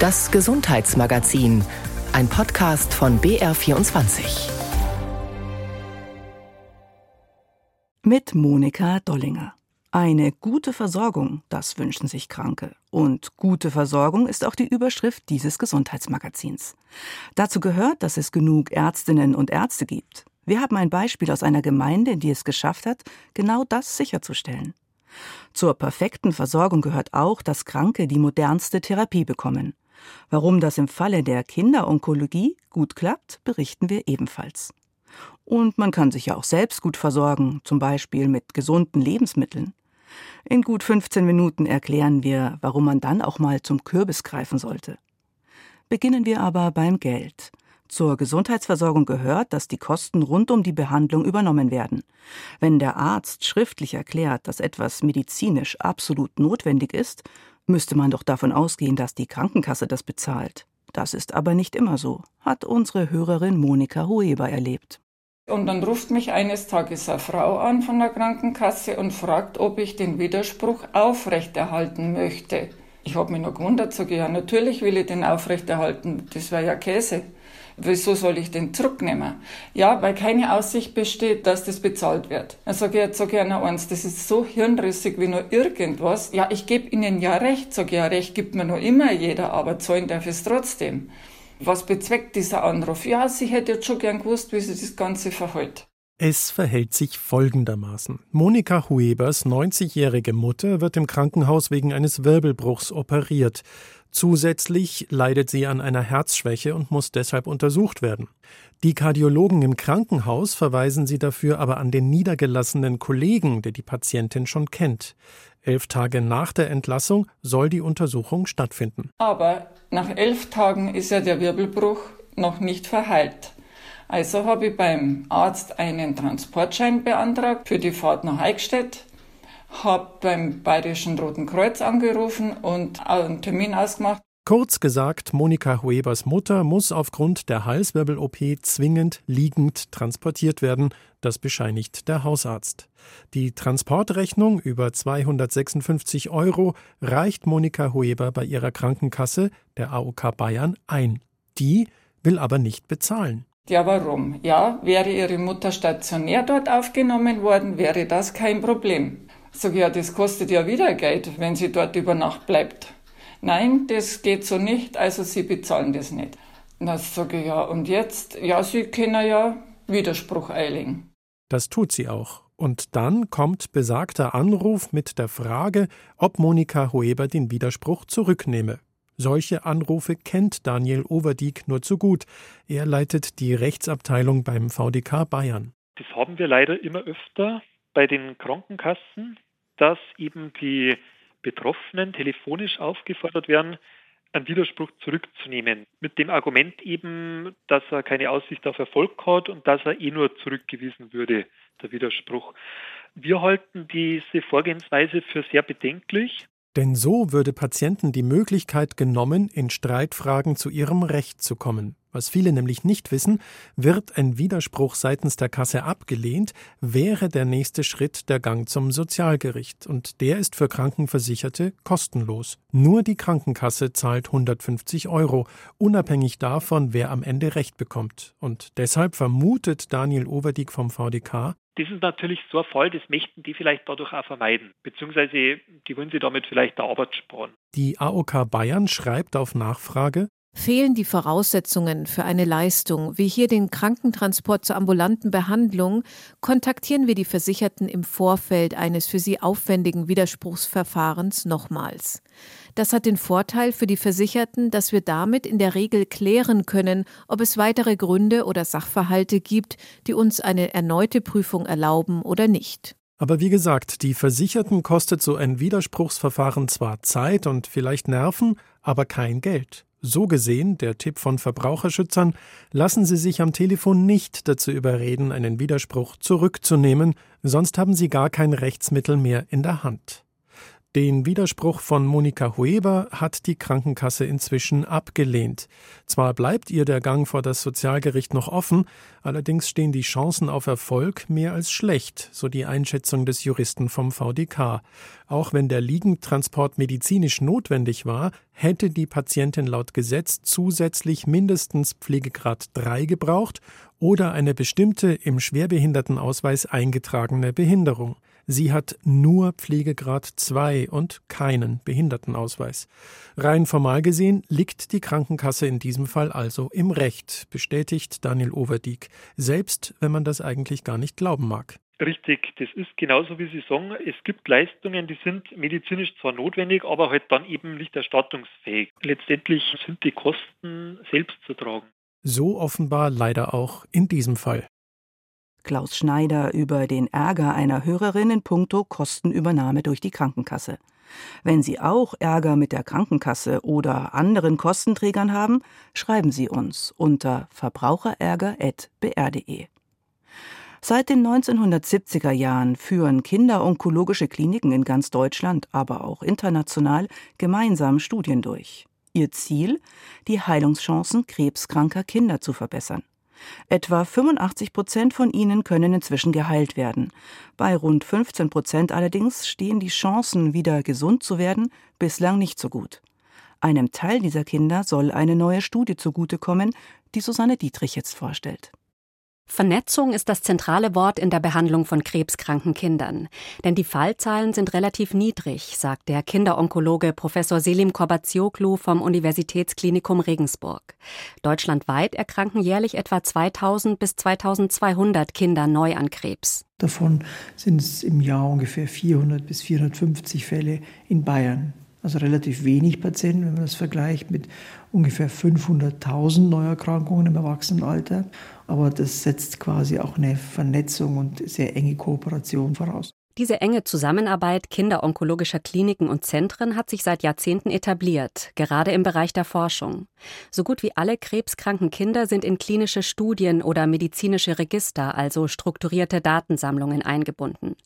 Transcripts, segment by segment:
Das Gesundheitsmagazin, ein Podcast von BR24. Mit Monika Dollinger. Eine gute Versorgung, das wünschen sich Kranke. Und gute Versorgung ist auch die Überschrift dieses Gesundheitsmagazins. Dazu gehört, dass es genug Ärztinnen und Ärzte gibt. Wir haben ein Beispiel aus einer Gemeinde, die es geschafft hat, genau das sicherzustellen. Zur perfekten Versorgung gehört auch, dass Kranke die modernste Therapie bekommen. Warum das im Falle der Kinderonkologie gut klappt, berichten wir ebenfalls. Und man kann sich ja auch selbst gut versorgen, zum Beispiel mit gesunden Lebensmitteln. In gut 15 Minuten erklären wir, warum man dann auch mal zum Kürbis greifen sollte. Beginnen wir aber beim Geld. Zur Gesundheitsversorgung gehört, dass die Kosten rund um die Behandlung übernommen werden. Wenn der Arzt schriftlich erklärt, dass etwas medizinisch absolut notwendig ist, müsste man doch davon ausgehen, dass die Krankenkasse das bezahlt. Das ist aber nicht immer so, hat unsere Hörerin Monika Hueber erlebt. Und dann ruft mich eines Tages eine Frau an von der Krankenkasse und fragt, ob ich den Widerspruch aufrechterhalten möchte. Ich habe mich noch gewundert, sage ja, natürlich will ich den aufrechterhalten, das wäre ja Käse. Wieso soll ich den zurücknehmen? Ja, weil keine Aussicht besteht, dass das bezahlt wird. Dann sage ich, jetzt sage ich einer eins, das ist so hirnrissig wie nur irgendwas. Ja, ich gebe Ihnen ja recht, sage ich, ja, recht gibt mir nur immer jeder, aber zahlen darf es trotzdem. Was bezweckt dieser Anruf? Ja, sie hätte jetzt schon gern gewusst, wie sie das Ganze verhält. Es verhält sich folgendermaßen. Monika Huebers 90-jährige Mutter wird im Krankenhaus wegen eines Wirbelbruchs operiert. Zusätzlich leidet sie an einer Herzschwäche und muss deshalb untersucht werden. Die Kardiologen im Krankenhaus verweisen sie dafür aber an den niedergelassenen Kollegen, der die Patientin schon kennt. Elf Tage nach der Entlassung soll die Untersuchung stattfinden. Aber nach elf Tagen ist ja der Wirbelbruch noch nicht verheilt. Also habe ich beim Arzt einen Transportschein beantragt für die Fahrt nach Eichstätt habe beim Bayerischen Roten Kreuz angerufen und einen Termin ausgemacht. Kurz gesagt, Monika Huebers Mutter muss aufgrund der Halswirbel-OP zwingend liegend transportiert werden. Das bescheinigt der Hausarzt. Die Transportrechnung über 256 Euro reicht Monika Hueber bei ihrer Krankenkasse, der AOK Bayern, ein. Die will aber nicht bezahlen. Ja, warum? Ja, wäre ihre Mutter stationär dort aufgenommen worden, wäre das kein Problem. Sag ja, das kostet ja wieder Geld, wenn sie dort über Nacht bleibt. Nein, das geht so nicht, also sie bezahlen das nicht. Na, sage ich, ja, und jetzt? Ja, sie können ja Widerspruch einlegen. Das tut sie auch. Und dann kommt besagter Anruf mit der Frage, ob Monika Hoeber den Widerspruch zurücknehme. Solche Anrufe kennt Daniel Overdieck nur zu gut. Er leitet die Rechtsabteilung beim VDK Bayern. Das haben wir leider immer öfter, bei den Krankenkassen, dass eben die Betroffenen telefonisch aufgefordert werden, einen Widerspruch zurückzunehmen. Mit dem Argument eben, dass er keine Aussicht auf Erfolg hat und dass er eh nur zurückgewiesen würde, der Widerspruch. Wir halten diese Vorgehensweise für sehr bedenklich. Denn so würde Patienten die Möglichkeit genommen, in Streitfragen zu ihrem Recht zu kommen. Was viele nämlich nicht wissen, wird ein Widerspruch seitens der Kasse abgelehnt, wäre der nächste Schritt der Gang zum Sozialgericht. Und der ist für Krankenversicherte kostenlos. Nur die Krankenkasse zahlt 150 Euro, unabhängig davon, wer am Ende Recht bekommt. Und deshalb vermutet Daniel Overdiek vom VDK, das ist natürlich so ein Fall, das möchten die vielleicht dadurch auch vermeiden, beziehungsweise die wollen sie damit vielleicht der Arbeit sparen. Die AOK Bayern schreibt auf Nachfrage, Fehlen die Voraussetzungen für eine Leistung, wie hier den Krankentransport zur ambulanten Behandlung, kontaktieren wir die Versicherten im Vorfeld eines für sie aufwendigen Widerspruchsverfahrens nochmals. Das hat den Vorteil für die Versicherten, dass wir damit in der Regel klären können, ob es weitere Gründe oder Sachverhalte gibt, die uns eine erneute Prüfung erlauben oder nicht. Aber wie gesagt, die Versicherten kostet so ein Widerspruchsverfahren zwar Zeit und vielleicht Nerven, aber kein Geld. So gesehen, der Tipp von Verbraucherschützern, lassen Sie sich am Telefon nicht dazu überreden, einen Widerspruch zurückzunehmen, sonst haben Sie gar kein Rechtsmittel mehr in der Hand. Den Widerspruch von Monika Hueber hat die Krankenkasse inzwischen abgelehnt. Zwar bleibt ihr der Gang vor das Sozialgericht noch offen, allerdings stehen die Chancen auf Erfolg mehr als schlecht, so die Einschätzung des Juristen vom VDK. Auch wenn der Liegendtransport medizinisch notwendig war, hätte die Patientin laut Gesetz zusätzlich mindestens Pflegegrad 3 gebraucht oder eine bestimmte im Schwerbehindertenausweis eingetragene Behinderung. Sie hat nur Pflegegrad 2 und keinen Behindertenausweis. Rein formal gesehen liegt die Krankenkasse in diesem Fall also im Recht, bestätigt Daniel Overdiek, selbst wenn man das eigentlich gar nicht glauben mag. Richtig, das ist genauso wie Sie sagen. Es gibt Leistungen, die sind medizinisch zwar notwendig, aber halt dann eben nicht erstattungsfähig. Letztendlich sind die Kosten selbst zu tragen. So offenbar leider auch in diesem Fall. Klaus Schneider über den Ärger einer Hörerin in puncto Kostenübernahme durch die Krankenkasse. Wenn Sie auch Ärger mit der Krankenkasse oder anderen Kostenträgern haben, schreiben Sie uns unter verbraucherärger.br.de. Seit den 1970er Jahren führen kinderonkologische Kliniken in ganz Deutschland, aber auch international gemeinsam Studien durch. Ihr Ziel? Die Heilungschancen krebskranker Kinder zu verbessern. Etwa 85 Prozent von ihnen können inzwischen geheilt werden. Bei rund 15 Prozent allerdings stehen die Chancen, wieder gesund zu werden, bislang nicht so gut. Einem Teil dieser Kinder soll eine neue Studie zugutekommen, die Susanne Dietrich jetzt vorstellt. Vernetzung ist das zentrale Wort in der Behandlung von krebskranken Kindern. Denn die Fallzahlen sind relativ niedrig, sagt der Kinderonkologe Professor Selim Korbazioglu vom Universitätsklinikum Regensburg. Deutschlandweit erkranken jährlich etwa 2000 bis 2200 Kinder neu an Krebs. Davon sind es im Jahr ungefähr 400 bis 450 Fälle in Bayern. Also relativ wenig Patienten, wenn man das vergleicht mit ungefähr 500.000 Neuerkrankungen im Erwachsenenalter. Aber das setzt quasi auch eine Vernetzung und sehr enge Kooperation voraus. Diese enge Zusammenarbeit kinderonkologischer Kliniken und Zentren hat sich seit Jahrzehnten etabliert, gerade im Bereich der Forschung. So gut wie alle krebskranken Kinder sind in klinische Studien oder medizinische Register, also strukturierte Datensammlungen, eingebunden.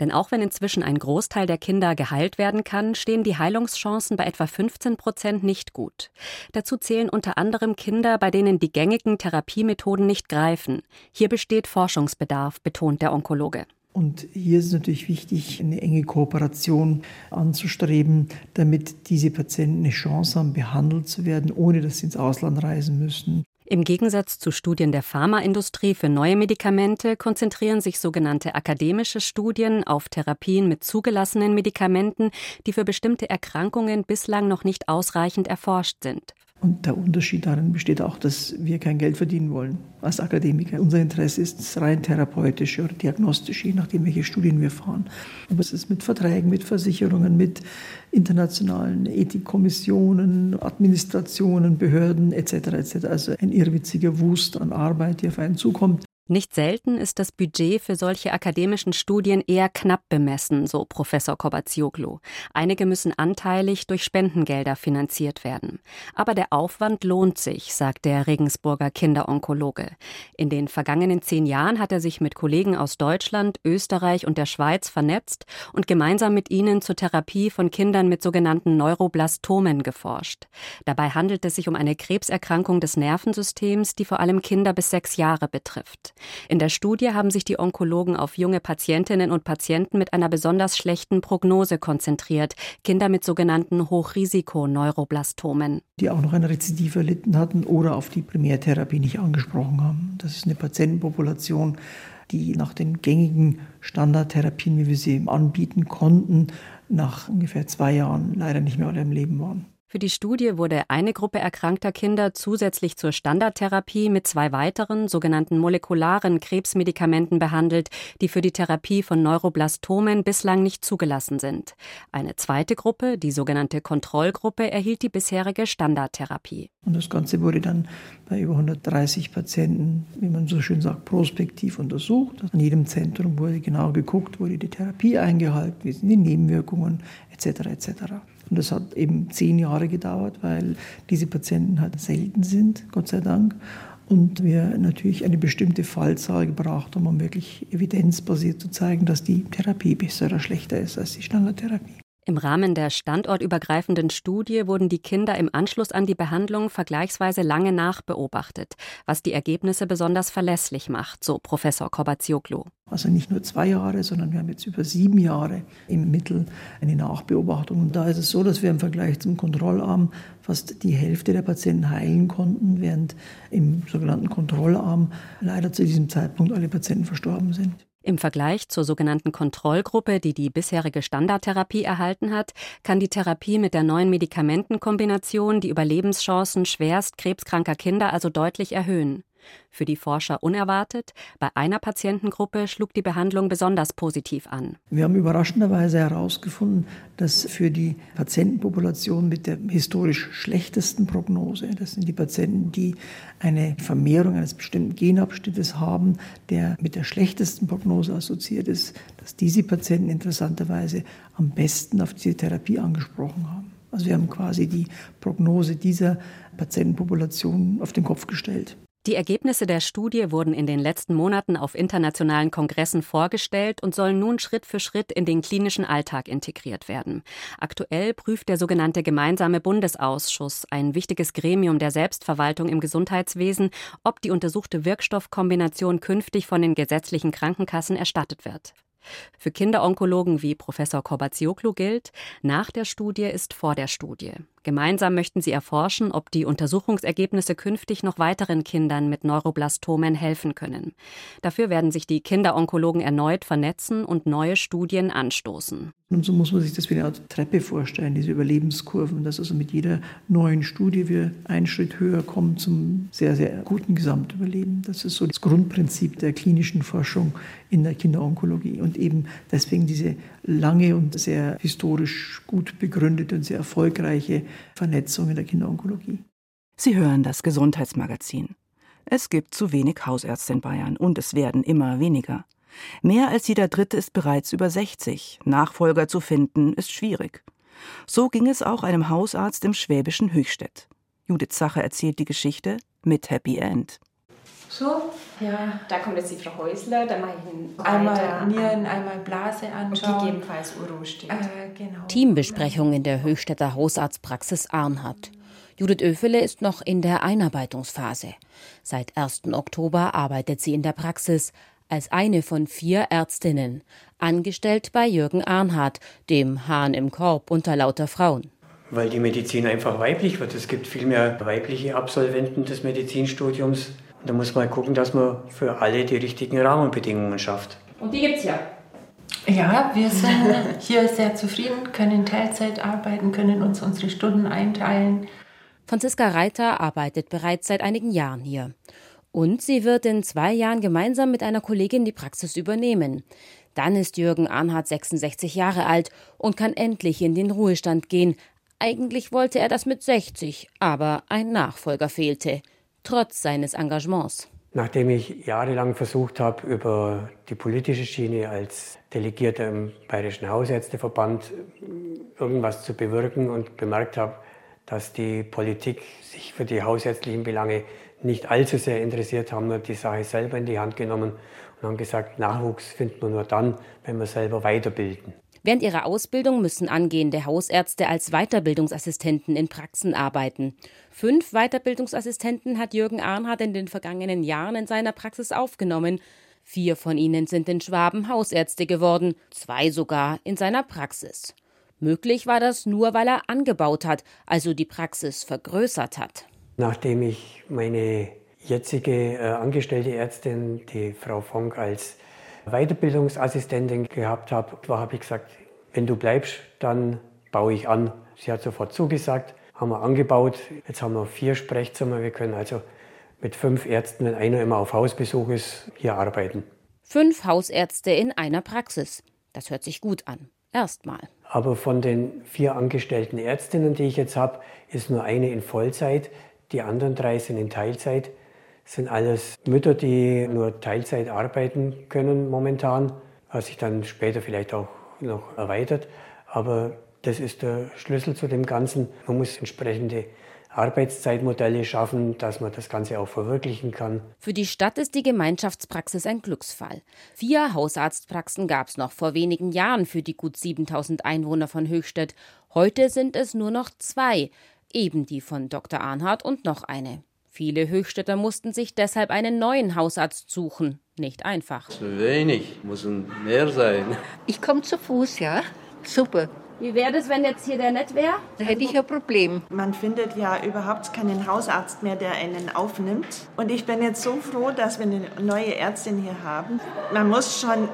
Denn auch wenn inzwischen ein Großteil der Kinder geheilt werden kann, stehen die Heilungschancen bei etwa 15 Prozent nicht gut. Dazu zählen unter anderem Kinder, bei denen die gängigen Therapiemethoden nicht greifen. Hier besteht Forschungsbedarf, betont der Onkologe. Und hier ist es natürlich wichtig, eine enge Kooperation anzustreben, damit diese Patienten eine Chance haben, behandelt zu werden, ohne dass sie ins Ausland reisen müssen. Im Gegensatz zu Studien der Pharmaindustrie für neue Medikamente konzentrieren sich sogenannte akademische Studien auf Therapien mit zugelassenen Medikamenten, die für bestimmte Erkrankungen bislang noch nicht ausreichend erforscht sind. Und der Unterschied darin besteht auch, dass wir kein Geld verdienen wollen als Akademiker. Unser Interesse ist rein therapeutisch oder diagnostisch, je nachdem, welche Studien wir fahren. Aber es ist mit Verträgen, mit Versicherungen, mit internationalen Ethikkommissionen, Administrationen, Behörden etc. etc. Also ein irrwitziger Wust an Arbeit, die auf einen zukommt. Nicht selten ist das Budget für solche akademischen Studien eher knapp bemessen, so Professor Kobazioglu. Einige müssen anteilig durch Spendengelder finanziert werden. Aber der Aufwand lohnt sich, sagt der Regensburger Kinderonkologe. In den vergangenen zehn Jahren hat er sich mit Kollegen aus Deutschland, Österreich und der Schweiz vernetzt und gemeinsam mit ihnen zur Therapie von Kindern mit sogenannten Neuroblastomen geforscht. Dabei handelt es sich um eine Krebserkrankung des Nervensystems, die vor allem Kinder bis sechs Jahre betrifft. In der Studie haben sich die Onkologen auf junge Patientinnen und Patienten mit einer besonders schlechten Prognose konzentriert, Kinder mit sogenannten Hochrisiko-Neuroblastomen. Die auch noch ein Rezidiv erlitten hatten oder auf die Primärtherapie nicht angesprochen haben. Das ist eine Patientenpopulation, die nach den gängigen Standardtherapien, wie wir sie anbieten konnten, nach ungefähr zwei Jahren leider nicht mehr im Leben waren. Für die Studie wurde eine Gruppe erkrankter Kinder zusätzlich zur Standardtherapie mit zwei weiteren sogenannten molekularen Krebsmedikamenten behandelt, die für die Therapie von Neuroblastomen bislang nicht zugelassen sind. Eine zweite Gruppe, die sogenannte Kontrollgruppe, erhielt die bisherige Standardtherapie. Und das Ganze wurde dann bei über 130 Patienten, wie man so schön sagt, prospektiv untersucht. An jedem Zentrum wurde genau geguckt, wurde die Therapie eingehalten, wie sind die Nebenwirkungen etc. etc. Und das hat eben zehn Jahre gedauert, weil diese Patienten halt selten sind, Gott sei Dank. Und wir natürlich eine bestimmte Fallzahl gebraucht haben, um wirklich evidenzbasiert zu zeigen, dass die Therapie besser oder schlechter ist als die Standardtherapie. Im Rahmen der standortübergreifenden Studie wurden die Kinder im Anschluss an die Behandlung vergleichsweise lange nachbeobachtet, was die Ergebnisse besonders verlässlich macht, so Professor Kobazioglu. Also nicht nur zwei Jahre, sondern wir haben jetzt über sieben Jahre im Mittel eine Nachbeobachtung. Und da ist es so, dass wir im Vergleich zum Kontrollarm fast die Hälfte der Patienten heilen konnten, während im sogenannten Kontrollarm leider zu diesem Zeitpunkt alle Patienten verstorben sind. Im Vergleich zur sogenannten Kontrollgruppe, die die bisherige Standardtherapie erhalten hat, kann die Therapie mit der neuen Medikamentenkombination die Überlebenschancen schwerst krebskranker Kinder also deutlich erhöhen. Für die Forscher unerwartet, bei einer Patientengruppe schlug die Behandlung besonders positiv an. Wir haben überraschenderweise herausgefunden, dass für die Patientenpopulation mit der historisch schlechtesten Prognose, das sind die Patienten, die eine Vermehrung eines bestimmten Genabschnittes haben, der mit der schlechtesten Prognose assoziiert ist, dass diese Patienten interessanterweise am besten auf diese Therapie angesprochen haben. Also wir haben quasi die Prognose dieser Patientenpopulation auf den Kopf gestellt. Die Ergebnisse der Studie wurden in den letzten Monaten auf internationalen Kongressen vorgestellt und sollen nun Schritt für Schritt in den klinischen Alltag integriert werden. Aktuell prüft der sogenannte Gemeinsame Bundesausschuss, ein wichtiges Gremium der Selbstverwaltung im Gesundheitswesen, ob die untersuchte Wirkstoffkombination künftig von den gesetzlichen Krankenkassen erstattet wird. Für Kinderonkologen wie Professor Korbazioglu gilt, nach der Studie ist vor der Studie. Gemeinsam möchten sie erforschen, ob die Untersuchungsergebnisse künftig noch weiteren Kindern mit Neuroblastomen helfen können. Dafür werden sich die Kinderonkologen erneut vernetzen und neue Studien anstoßen. Und so muss man sich das wie eine Art Treppe vorstellen, diese Überlebenskurven, dass also mit jeder neuen Studie wir einen Schritt höher kommen zum sehr, sehr guten Gesamtüberleben. Das ist so das Grundprinzip der klinischen Forschung in der Kinderonkologie und eben deswegen diese lange und sehr historisch gut begründete und sehr erfolgreiche Vernetzung in der Kinderonkologie. Sie hören das Gesundheitsmagazin. Es gibt zu wenig Hausärzte in Bayern und es werden immer weniger. Mehr als jeder Dritte ist bereits über 60. Nachfolger zu finden ist schwierig. So ging es auch einem Hausarzt im schwäbischen Höchstädt. Judith Sacher erzählt die Geschichte mit Happy End. So, ja. Da kommt jetzt die Frau Häusler, dann mache ich einmal Nieren, einmal Blase anschauen. Und gegebenenfalls Urostich. Äh, genau. Teambesprechung in der Höchstädter Hausarztpraxis Arnhardt. Judith Öfele ist noch in der Einarbeitungsphase. Seit 1. Oktober arbeitet sie in der Praxis als eine von vier Ärztinnen, angestellt bei Jürgen Arnhardt, dem Hahn im Korb unter lauter Frauen. Weil die Medizin einfach weiblich wird. Es gibt viel mehr weibliche Absolventen des Medizinstudiums da muss man gucken, dass man für alle die richtigen Rahmenbedingungen schafft. Und die gibt es ja. Ja, wir sind hier sehr zufrieden, können Teilzeit arbeiten, können uns unsere Stunden einteilen. Franziska Reiter arbeitet bereits seit einigen Jahren hier. Und sie wird in zwei Jahren gemeinsam mit einer Kollegin die Praxis übernehmen. Dann ist Jürgen Arnhardt 66 Jahre alt und kann endlich in den Ruhestand gehen. Eigentlich wollte er das mit 60, aber ein Nachfolger fehlte trotz seines Engagements. Nachdem ich jahrelang versucht habe, über die politische Schiene als Delegierter im Bayerischen Hausärzteverband irgendwas zu bewirken und bemerkt habe, dass die Politik sich für die hausärztlichen Belange nicht allzu sehr interessiert, haben wir die Sache selber in die Hand genommen und haben gesagt, Nachwuchs findet man nur dann, wenn wir selber weiterbilden. Während ihrer Ausbildung müssen angehende Hausärzte als Weiterbildungsassistenten in Praxen arbeiten. Fünf Weiterbildungsassistenten hat Jürgen Arnhardt in den vergangenen Jahren in seiner Praxis aufgenommen. Vier von ihnen sind in Schwaben Hausärzte geworden, zwei sogar in seiner Praxis. Möglich war das nur, weil er angebaut hat, also die Praxis vergrößert hat. Nachdem ich meine jetzige äh, angestellte Ärztin, die Frau Fonk, als Weiterbildungsassistentin gehabt habe, habe ich gesagt, wenn du bleibst, dann baue ich an. Sie hat sofort zugesagt, haben wir angebaut. Jetzt haben wir vier Sprechzimmer. Wir können also mit fünf Ärzten, wenn einer immer auf Hausbesuch ist, hier arbeiten. Fünf Hausärzte in einer Praxis. Das hört sich gut an. Erstmal. Aber von den vier angestellten Ärztinnen, die ich jetzt habe, ist nur eine in Vollzeit. Die anderen drei sind in Teilzeit sind alles Mütter, die nur Teilzeit arbeiten können momentan, was sich dann später vielleicht auch noch erweitert. Aber das ist der Schlüssel zu dem Ganzen. Man muss entsprechende Arbeitszeitmodelle schaffen, dass man das Ganze auch verwirklichen kann. Für die Stadt ist die Gemeinschaftspraxis ein Glücksfall. Vier Hausarztpraxen gab es noch vor wenigen Jahren für die gut 7000 Einwohner von Höchstädt. Heute sind es nur noch zwei, eben die von Dr. Arnhardt und noch eine. Viele Höchstädter mussten sich deshalb einen neuen Hausarzt suchen. Nicht einfach. Zu wenig, muss mehr sein. Ich komme zu Fuß, ja. Super. Wie wäre das, wenn jetzt hier der nett wäre? Da hätte ich ein Problem. Man findet ja überhaupt keinen Hausarzt mehr, der einen aufnimmt. Und ich bin jetzt so froh, dass wir eine neue Ärztin hier haben. Man muss schon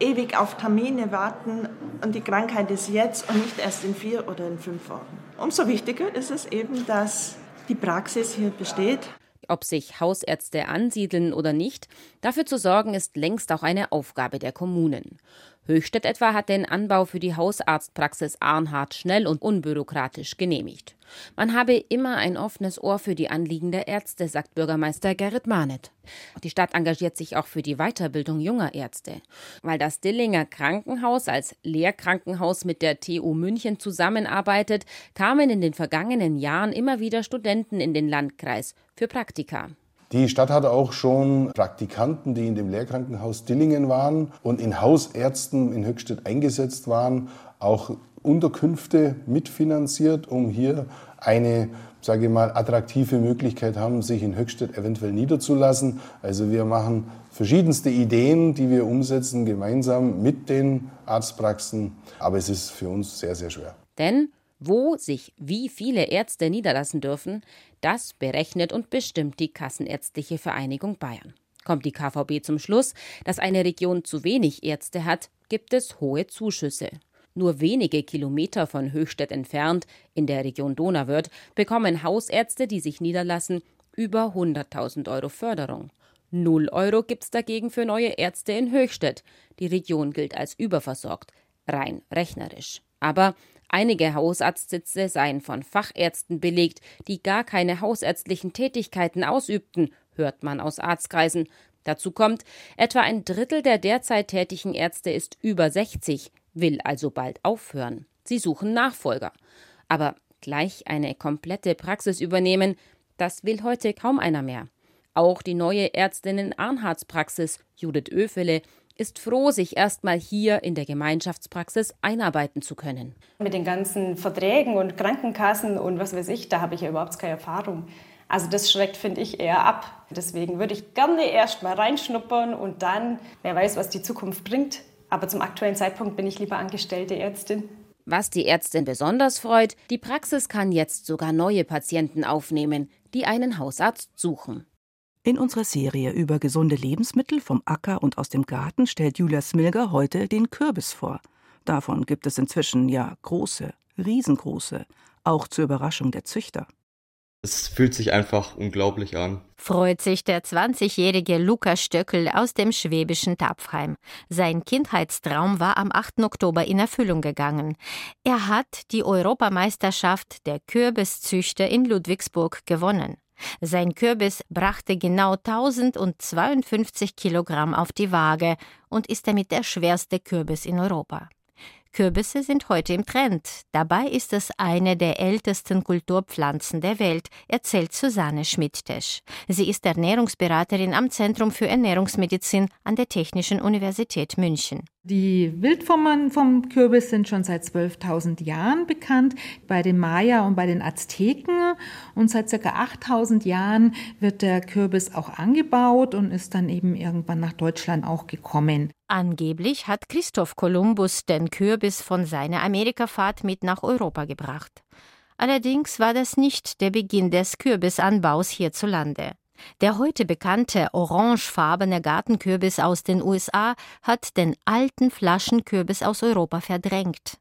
ewig auf Termine warten und die Krankheit ist jetzt und nicht erst in vier oder in fünf Wochen. Umso wichtiger ist es eben, dass die Praxis hier besteht. Ob sich Hausärzte ansiedeln oder nicht, dafür zu sorgen, ist längst auch eine Aufgabe der Kommunen. Höchstädt etwa hat den Anbau für die Hausarztpraxis Arnhardt schnell und unbürokratisch genehmigt. Man habe immer ein offenes Ohr für die Anliegen der Ärzte, sagt Bürgermeister Gerrit Mahnet. Die Stadt engagiert sich auch für die Weiterbildung junger Ärzte. Weil das Dillinger Krankenhaus als Lehrkrankenhaus mit der TU München zusammenarbeitet, kamen in den vergangenen Jahren immer wieder Studenten in den Landkreis für Praktika. Die Stadt hatte auch schon Praktikanten, die in dem Lehrkrankenhaus Dillingen waren und in Hausärzten in Höchstädt eingesetzt waren, auch Unterkünfte mitfinanziert, um hier eine, sage ich mal, attraktive Möglichkeit haben, sich in Höchstädt eventuell niederzulassen. Also wir machen verschiedenste Ideen, die wir umsetzen, gemeinsam mit den Arztpraxen. Aber es ist für uns sehr, sehr schwer. Denn wo sich wie viele Ärzte niederlassen dürfen, das berechnet und bestimmt die Kassenärztliche Vereinigung Bayern. Kommt die KVB zum Schluss, dass eine Region zu wenig Ärzte hat, gibt es hohe Zuschüsse. Nur wenige Kilometer von Höchstädt entfernt, in der Region Donauwörth, bekommen Hausärzte, die sich niederlassen, über 100.000 Euro Förderung. Null Euro gibt es dagegen für neue Ärzte in Höchstädt. Die Region gilt als überversorgt, rein rechnerisch. Aber Einige Hausarztsitze seien von Fachärzten belegt, die gar keine hausärztlichen Tätigkeiten ausübten, hört man aus Arztkreisen. Dazu kommt, etwa ein Drittel der derzeit tätigen Ärzte ist über 60, will also bald aufhören. Sie suchen Nachfolger. Aber gleich eine komplette Praxis übernehmen, das will heute kaum einer mehr. Auch die neue Ärztin in Arnhards Praxis, Judith Öfele, ist froh, sich erstmal hier in der Gemeinschaftspraxis einarbeiten zu können. Mit den ganzen Verträgen und Krankenkassen und was weiß ich, da habe ich ja überhaupt keine Erfahrung. Also das schreckt, finde ich, eher ab. Deswegen würde ich gerne erst mal reinschnuppern und dann, wer weiß, was die Zukunft bringt. Aber zum aktuellen Zeitpunkt bin ich lieber angestellte Ärztin. Was die Ärztin besonders freut, die Praxis kann jetzt sogar neue Patienten aufnehmen, die einen Hausarzt suchen. In unserer Serie über gesunde Lebensmittel vom Acker und aus dem Garten stellt Julia Smilger heute den Kürbis vor. Davon gibt es inzwischen ja große, riesengroße, auch zur Überraschung der Züchter. Es fühlt sich einfach unglaublich an. Freut sich der 20-jährige Lukas Stöckel aus dem schwäbischen Tapfheim. Sein Kindheitstraum war am 8. Oktober in Erfüllung gegangen. Er hat die Europameisterschaft der Kürbiszüchter in Ludwigsburg gewonnen. Sein Kürbis brachte genau 1052 Kilogramm auf die Waage und ist damit der schwerste Kürbis in Europa. Kürbisse sind heute im Trend. Dabei ist es eine der ältesten Kulturpflanzen der Welt, erzählt Susanne Schmidt-Tesch. Sie ist Ernährungsberaterin am Zentrum für Ernährungsmedizin an der Technischen Universität München. Die Wildformen vom Kürbis sind schon seit 12.000 Jahren bekannt, bei den Maya und bei den Azteken. Und seit ca. 8.000 Jahren wird der Kürbis auch angebaut und ist dann eben irgendwann nach Deutschland auch gekommen. Angeblich hat Christoph Kolumbus den Kürbis von seiner Amerikafahrt mit nach Europa gebracht. Allerdings war das nicht der Beginn des Kürbisanbaus hierzulande. Der heute bekannte orangefarbene Gartenkürbis aus den USA hat den alten Flaschenkürbis aus Europa verdrängt.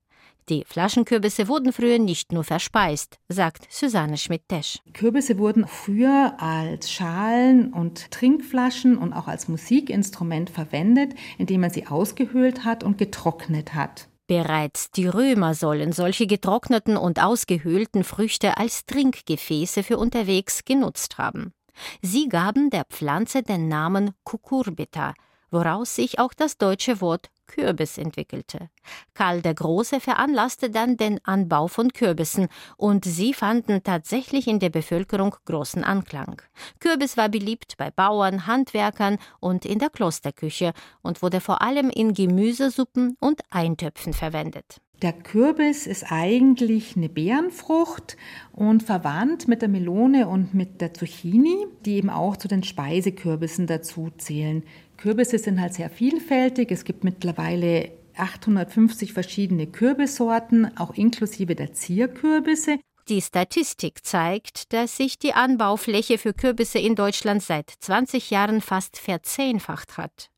Die Flaschenkürbisse wurden früher nicht nur verspeist, sagt Susanne Schmidt-Tesch. Kürbisse wurden früher als Schalen und Trinkflaschen und auch als Musikinstrument verwendet, indem man sie ausgehöhlt hat und getrocknet hat. Bereits die Römer sollen solche getrockneten und ausgehöhlten Früchte als Trinkgefäße für unterwegs genutzt haben. Sie gaben der Pflanze den Namen Cucurbita, woraus sich auch das deutsche Wort Kürbis entwickelte. Karl der Große veranlasste dann den Anbau von Kürbissen und sie fanden tatsächlich in der Bevölkerung großen Anklang. Kürbis war beliebt bei Bauern, Handwerkern und in der Klosterküche und wurde vor allem in Gemüsesuppen und Eintöpfen verwendet. Der Kürbis ist eigentlich eine Beerenfrucht und verwandt mit der Melone und mit der Zucchini, die eben auch zu den Speisekürbissen dazu zählen. Kürbisse sind halt sehr vielfältig. Es gibt mittlerweile 850 verschiedene Kürbissorten, auch inklusive der Zierkürbisse. Die Statistik zeigt, dass sich die Anbaufläche für Kürbisse in Deutschland seit 20 Jahren fast verzehnfacht hat.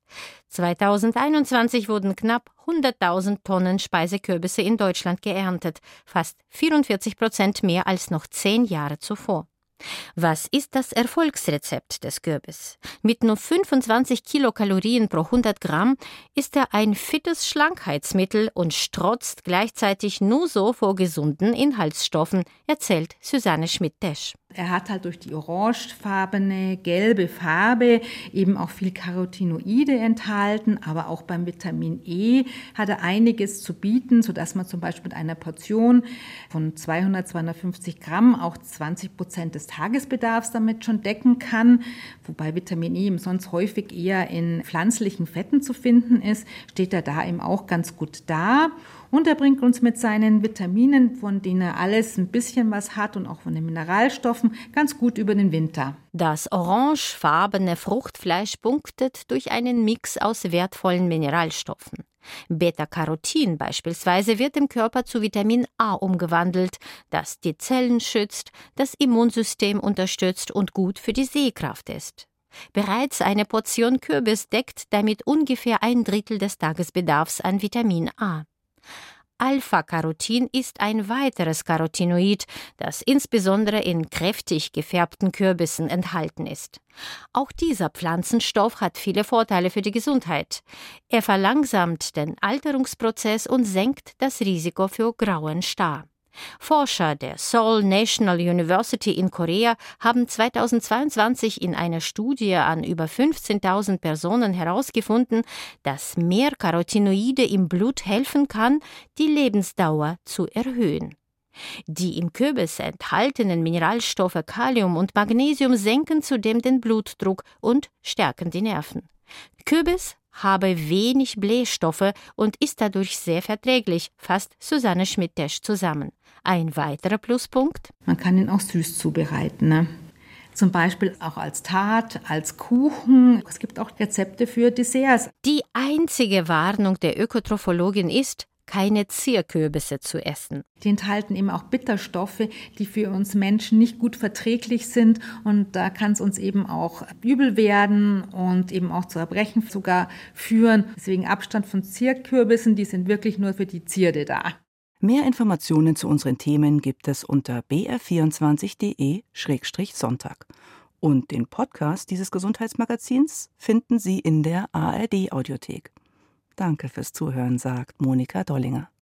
2021 wurden knapp 100.000 Tonnen Speisekürbisse in Deutschland geerntet, fast 44 Prozent mehr als noch zehn Jahre zuvor. Was ist das Erfolgsrezept des Kürbis? Mit nur 25 Kilokalorien pro 100 Gramm ist er ein fittes Schlankheitsmittel und strotzt gleichzeitig nur so vor gesunden Inhaltsstoffen, erzählt Susanne Schmidt-Desch. Er hat halt durch die orangefarbene, gelbe Farbe eben auch viel Carotinoide enthalten, aber auch beim Vitamin E hat er einiges zu bieten, sodass man zum Beispiel mit einer Portion von 200, 250 Gramm auch 20 Prozent des Tagesbedarfs damit schon decken kann. Wobei Vitamin E sonst häufig eher in pflanzlichen Fetten zu finden ist, steht er da eben auch ganz gut da. Und er bringt uns mit seinen Vitaminen, von denen er alles ein bisschen was hat und auch von den Mineralstoffen, ganz gut über den Winter. Das orangefarbene Fruchtfleisch punktet durch einen Mix aus wertvollen Mineralstoffen. Beta-Carotin beispielsweise wird im Körper zu Vitamin A umgewandelt, das die Zellen schützt, das Immunsystem unterstützt und gut für die Sehkraft ist. Bereits eine Portion Kürbis deckt damit ungefähr ein Drittel des Tagesbedarfs an Vitamin A. Alpha-Carotin ist ein weiteres Carotinoid, das insbesondere in kräftig gefärbten Kürbissen enthalten ist. Auch dieser Pflanzenstoff hat viele Vorteile für die Gesundheit. Er verlangsamt den Alterungsprozess und senkt das Risiko für grauen Star. Forscher der Seoul National University in Korea haben 2022 in einer Studie an über 15.000 Personen herausgefunden, dass mehr Carotinoide im Blut helfen kann, die Lebensdauer zu erhöhen. Die im Kürbis enthaltenen Mineralstoffe Kalium und Magnesium senken zudem den Blutdruck und stärken die Nerven. Kürbis habe wenig Blähstoffe und ist dadurch sehr verträglich, fasst Susanne Schmidt-Tesch zusammen. Ein weiterer Pluspunkt? Man kann ihn auch süß zubereiten. Ne? Zum Beispiel auch als Tat, als Kuchen. Es gibt auch Rezepte für Desserts. Die einzige Warnung der Ökotrophologin ist, keine Zierkürbisse zu essen. Die enthalten eben auch Bitterstoffe, die für uns Menschen nicht gut verträglich sind. Und da kann es uns eben auch übel werden und eben auch zu Erbrechen sogar führen. Deswegen Abstand von Zierkürbissen, die sind wirklich nur für die Zierde da. Mehr Informationen zu unseren Themen gibt es unter br24.de-sonntag. Und den Podcast dieses Gesundheitsmagazins finden Sie in der ARD-Audiothek. Danke fürs Zuhören, sagt Monika Dollinger.